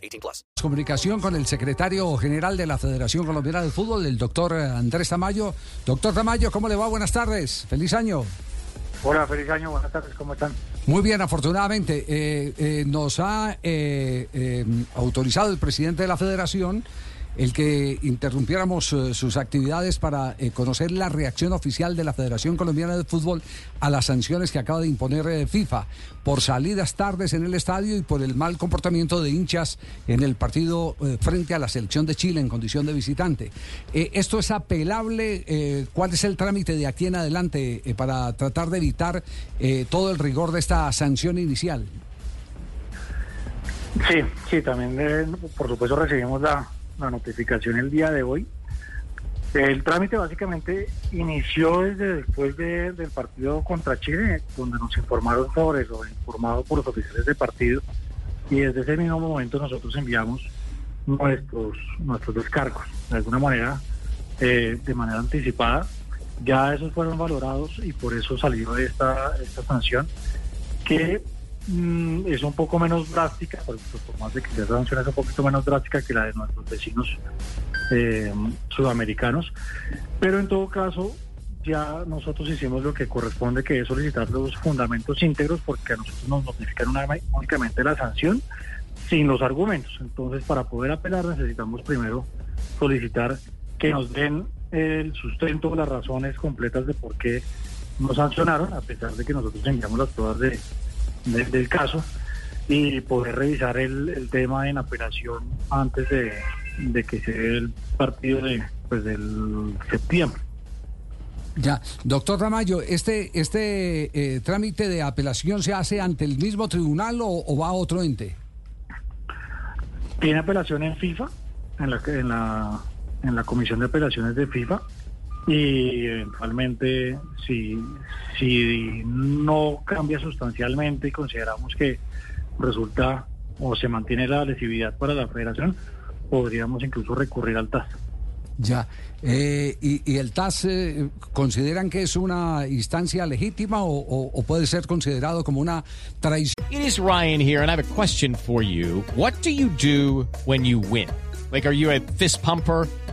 18 plus. Comunicación con el secretario general de la Federación Colombiana de Fútbol, el doctor Andrés Tamayo. Doctor Tamayo, ¿cómo le va? Buenas tardes. Feliz año. Hola, feliz año, buenas tardes, ¿cómo están? Muy bien, afortunadamente. Eh, eh, nos ha eh, eh, autorizado el presidente de la federación el que interrumpiéramos eh, sus actividades para eh, conocer la reacción oficial de la Federación Colombiana de Fútbol a las sanciones que acaba de imponer eh, FIFA por salidas tardes en el estadio y por el mal comportamiento de hinchas en el partido frente a la selección de Chile en condición de visitante. ¿Esto es apelable? ¿Cuál es el trámite de aquí en adelante para tratar de evitar todo el rigor de esta sanción inicial? Sí, sí, también por supuesto recibimos la, la notificación el día de hoy. El trámite básicamente inició desde después de- del partido contra Chile, donde nos informaron sobre lo informado por los oficiales de partido y desde ese mismo momento nosotros enviamos nuestros nuestros descargos de alguna manera eh, de manera anticipada. Ya esos fueron valorados y por eso salió esta esta sanción que mm, es un poco menos drástica, por, por más de que la sanción es un poquito menos drástica que la de nuestros vecinos eh, sudamericanos, pero en todo caso ya nosotros hicimos lo que corresponde, que es solicitar los fundamentos íntegros, porque a nosotros nos notifican únicamente la sanción sin los argumentos. Entonces, para poder apelar necesitamos primero solicitar que nos den el sustento, las razones completas de por qué nos sancionaron, a pesar de que nosotros enviamos las pruebas de, de- del caso, y poder revisar el, el tema en apelación antes de, de que se dé el partido de, pues, del septiembre. Ya, doctor Tamayo, ¿este, este eh, trámite de apelación se hace ante el mismo tribunal o, o va a otro ente? Tiene apelación en FIFA, en la, en la, en la Comisión de Apelaciones de FIFA, y eventualmente si, si no cambia sustancialmente y consideramos que resulta o se mantiene la lesividad para la federación, podríamos incluso recurrir al TAS. Ya. Eh, y, y el TAS eh, consideran que es una instancia legítima o, o- o puede ser considerado como una traición? It is Ryan here, and I have a question for you. What do you do when you win? Like, are you a fist pumper?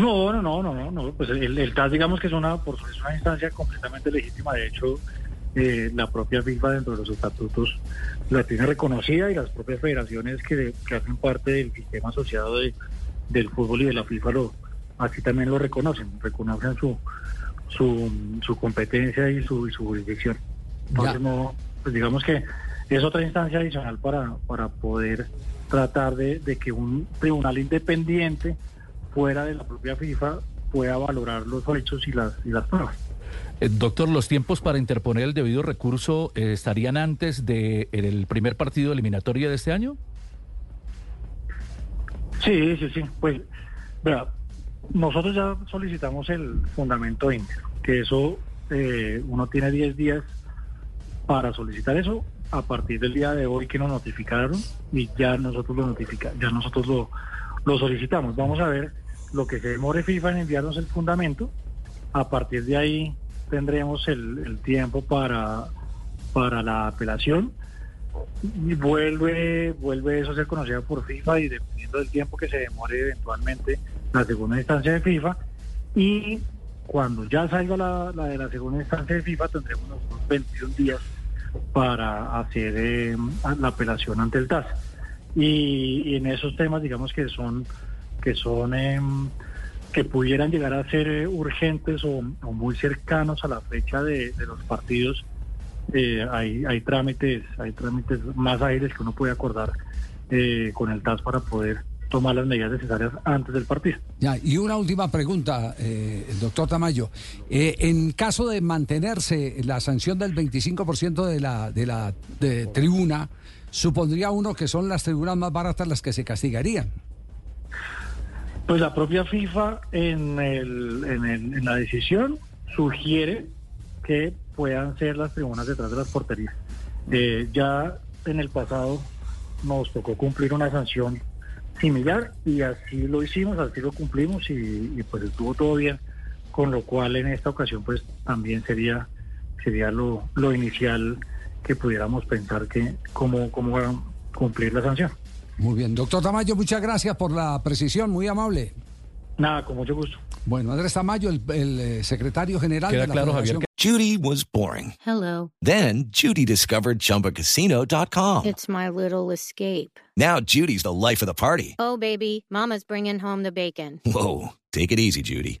No, no, no, no, no, no. Pues el, el TAS, digamos que es una, por, es una instancia completamente legítima. De hecho, eh, la propia FIFA dentro de los estatutos la tiene reconocida y las propias federaciones que, que hacen parte del sistema asociado de- del fútbol y de la FIFA lo así también lo reconocen, reconocen su su, su competencia y su, y su jurisdicción. Entonces, no, pues digamos que es otra instancia adicional para, para poder tratar de, de que un tribunal independiente fuera de la propia FIFA pueda valorar los hechos y las, y las pruebas. Eh, Doctor, ¿los tiempos para interponer el debido recurso eh, estarían antes del primer partido eliminatorio de este año? Sí, sí, sí. Pues, vea, nosotros ya solicitamos el fundamento íntegro, que eso eh, uno tiene 10 días para solicitar eso a partir del día de hoy que nos notificaron y ya nosotros lo notifica, ya nosotros lo, lo solicitamos. Vamos a ver lo que se demore FIFA en enviarnos el fundamento. A partir de ahí tendremos el, el tiempo para, para la apelación y vuelve vuelve eso a ser conocido por FIFA y dependiendo del tiempo que se demore eventualmente la segunda instancia de FIFA y cuando ya salga la, la de la segunda instancia de FIFA tendremos unos 21 días para hacer eh, la apelación ante el TAS y, y en esos temas, digamos que son que son em, que pudieran llegar a ser eh, urgentes o, muy cercanos a la fecha de, los partidos, eh, hay, hay trámites, hay trámites más aires que uno puede acordar eh, con el TAS para poder tomar las medidas necesarias antes del partido. Y una última pregunta, eh, doctor Tamayo. Eh, en caso de mantenerse la sanción del 25% de la, de la de tribuna, supondría uno que son las tribunas más baratas las que se castigarían. Pues la propia FIFA en, el, en, la decisión sugiere que puedan ser las tribunas detrás de las porterías. Eh, ya en el pasado nos tocó cumplir una sanción similar y así lo hicimos, así lo cumplimos y, y, pues estuvo todo bien, con lo cual en esta ocasión pues también sería sería lo, lo inicial que pudiéramos pensar que cómo, cómo cumplir la sanción. Muy bien, doctor Tamayo, muchas gracias por la precisión, muy amable. Nada, con mucho gusto. Bueno, Andrés Tamayo, el, el, eh, secretario general Queda de la claro, Javier. Judy was boring. Hello. Then Judy discovered ChumbaCasino.com. It's my little escape. Now Judy's the life of the party. Oh, baby, Mama's bringing home the bacon. Whoa, take it easy, Judy.